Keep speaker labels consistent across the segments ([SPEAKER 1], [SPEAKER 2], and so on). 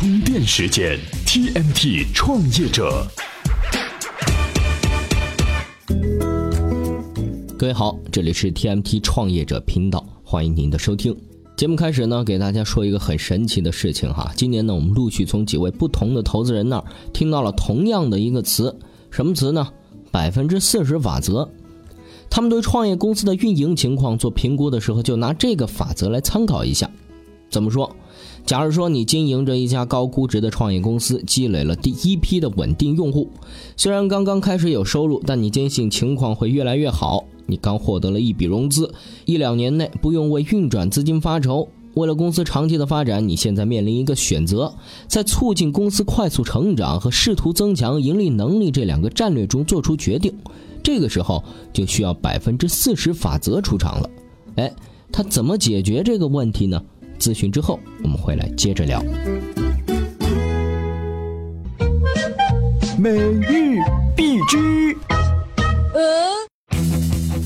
[SPEAKER 1] 充电时间，TMT 创业者。
[SPEAKER 2] 各位好，这里是 TMT 创业者频道，欢迎您的收听。节目开始呢，给大家说一个很神奇的事情哈。今年呢，我们陆续从几位不同的投资人那儿听到了同样的一个词，什么词呢？百分之四十法则。他们对创业公司的运营情况做评估的时候，就拿这个法则来参考一下。怎么说？假如说你经营着一家高估值的创业公司，积累了第一批的稳定用户，虽然刚刚开始有收入，但你坚信情况会越来越好。你刚获得了一笔融资，一两年内不用为运转资金发愁。为了公司长期的发展，你现在面临一个选择，在促进公司快速成长和试图增强盈利能力这两个战略中做出决定。这个时候就需要百分之四十法则出场了。哎，他怎么解决这个问题呢？咨询之后我们会来接着聊。
[SPEAKER 1] 每日必知。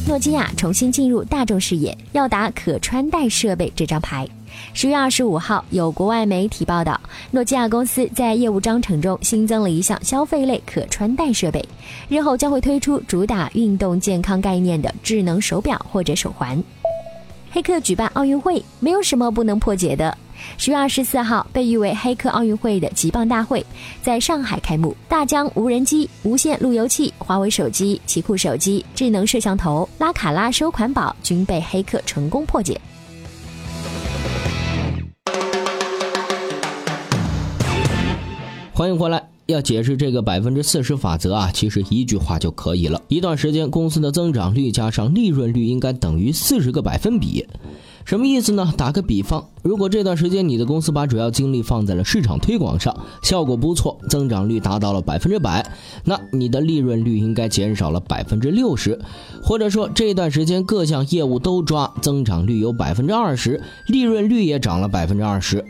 [SPEAKER 3] 诺基亚重新进入大众视野，要打可穿戴设备这张牌。十月二十五号，有国外媒体报道，诺基亚公司在业务章程中新增了一项消费类可穿戴设备，日后将会推出主打运动健康概念的智能手表或者手环。黑客举办奥运会，没有什么不能破解的。十月二十四号，被誉为黑客奥运会的极棒大会在上海开幕，大疆无人机、无线路由器、华为手机、奇酷手机、智能摄像头、拉卡拉收款宝均被黑客成功破解。
[SPEAKER 2] 欢迎回来。要解释这个百分之四十法则啊，其实一句话就可以了。一段时间公司的增长率加上利润率应该等于四十个百分比。什么意思呢？打个比方，如果这段时间你的公司把主要精力放在了市场推广上，效果不错，增长率达到了百分之百，那你的利润率应该减少了百分之六十。或者说这段时间各项业务都抓，增长率有百分之二十，利润率也涨了百分之二十。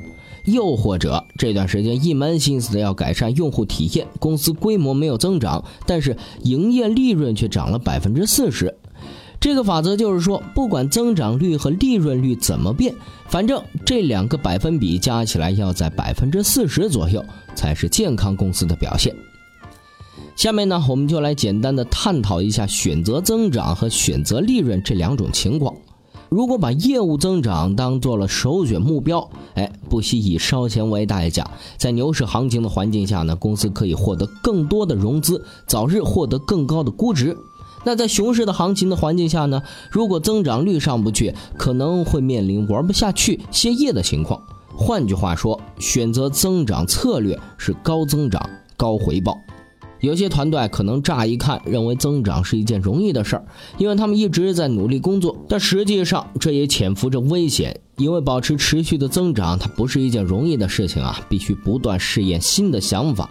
[SPEAKER 2] 又或者这段时间一门心思的要改善用户体验，公司规模没有增长，但是营业利润却涨了百分之四十。这个法则就是说，不管增长率和利润率怎么变，反正这两个百分比加起来要在百分之四十左右，才是健康公司的表现。下面呢，我们就来简单的探讨一下选择增长和选择利润这两种情况。如果把业务增长当做了首选目标，哎，不惜以烧钱为代价，在牛市行情的环境下呢，公司可以获得更多的融资，早日获得更高的估值。那在熊市的行情的环境下呢，如果增长率上不去，可能会面临玩不下去、歇业的情况。换句话说，选择增长策略是高增长高回报。有些团队可能乍一看认为增长是一件容易的事儿，因为他们一直在努力工作。但实际上，这也潜伏着危险，因为保持持续的增长，它不是一件容易的事情啊！必须不断试验新的想法。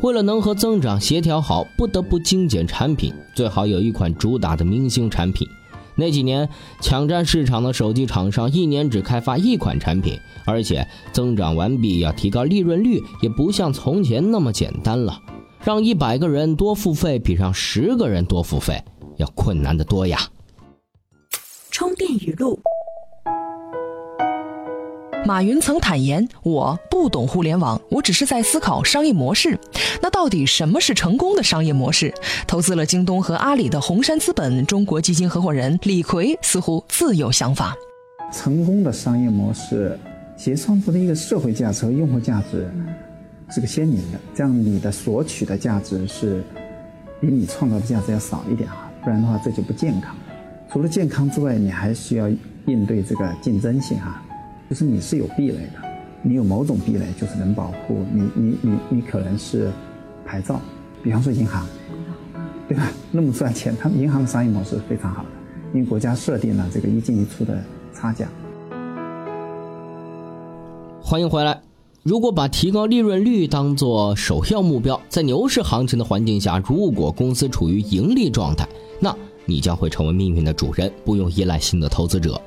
[SPEAKER 2] 为了能和增长协调好，不得不精简产品，最好有一款主打的明星产品。那几年抢占市场的手机厂商，一年只开发一款产品，而且增长完毕要提高利润率，也不像从前那么简单了。让一百个人多付费，比让十个人多付费要困难的多呀。
[SPEAKER 3] 充电语录：
[SPEAKER 4] 马云曾坦言：“我不懂互联网，我只是在思考商业模式。那到底什么是成功的商业模式？”投资了京东和阿里的红杉资本中国基金合伙人李逵似乎自有想法。
[SPEAKER 5] 成功的商业模式，其实创造的一个社会价值和用户价值。是个鲜明的，这样你的索取的价值是比你创造的价值要少一点哈，不然的话这就不健康。除了健康之外，你还需要应对这个竞争性哈，就是你是有壁垒的，你有某种壁垒就是能保护你，你你你可能是牌照，比方说银行，对吧？那么赚钱，他们银行的商业模式非常好的，因为国家设定了这个一进一出的差价。
[SPEAKER 2] 欢迎回来。如果把提高利润率当做首要目标，在牛市行情的环境下，如果公司处于盈利状态，那你将会成为命运的主人，不用依赖新的投资者；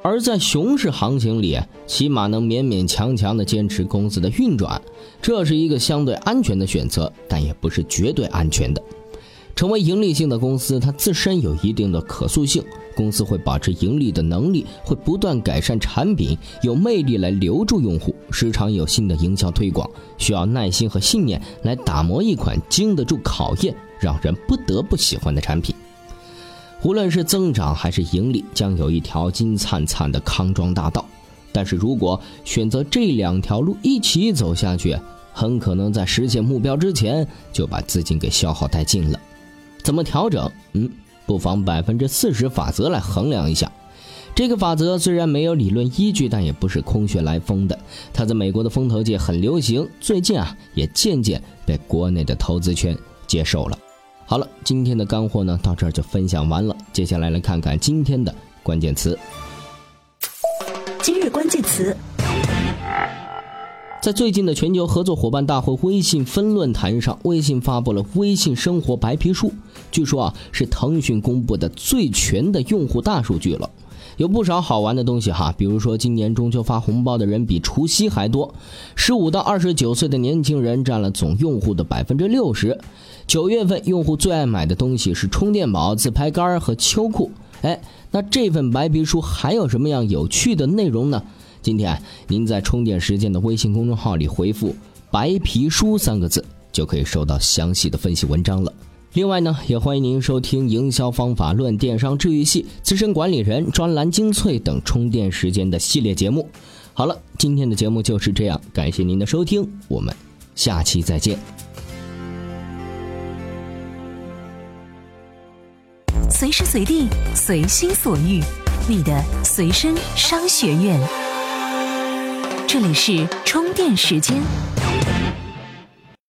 [SPEAKER 2] 而在熊市行情里，起码能勉勉强强地坚持公司的运转，这是一个相对安全的选择，但也不是绝对安全的。成为盈利性的公司，它自身有一定的可塑性，公司会保持盈利的能力，会不断改善产品，有魅力来留住用户，时常有新的营销推广，需要耐心和信念来打磨一款经得住考验、让人不得不喜欢的产品。无论是增长还是盈利，将有一条金灿灿的康庄大道。但是如果选择这两条路一起走下去，很可能在实现目标之前就把资金给消耗殆尽了。怎么调整？嗯，不妨百分之四十法则来衡量一下。这个法则虽然没有理论依据，但也不是空穴来风的。它在美国的风投界很流行，最近啊也渐渐被国内的投资圈接受了。好了，今天的干货呢到这儿就分享完了。接下来来看看今天的关键词。
[SPEAKER 6] 今日关键词。
[SPEAKER 2] 在最近的全球合作伙伴大会微信分论坛上，微信发布了微信生活白皮书。据说啊，是腾讯公布的最全的用户大数据了，有不少好玩的东西哈。比如说，今年中秋发红包的人比除夕还多，十五到二十九岁的年轻人占了总用户的百分之六十。九月份用户最爱买的东西是充电宝、自拍杆和秋裤。哎，那这份白皮书还有什么样有趣的内容呢？今天您在充电时间的微信公众号里回复“白皮书”三个字，就可以收到详细的分析文章了。另外呢，也欢迎您收听《营销方法论》《电商治愈系》《资深管理人》专栏精粹等充电时间的系列节目。好了，今天的节目就是这样，感谢您的收听，我们下期再见。
[SPEAKER 6] 随时随地，随心所欲，你的随身商学院。这里是充电时间。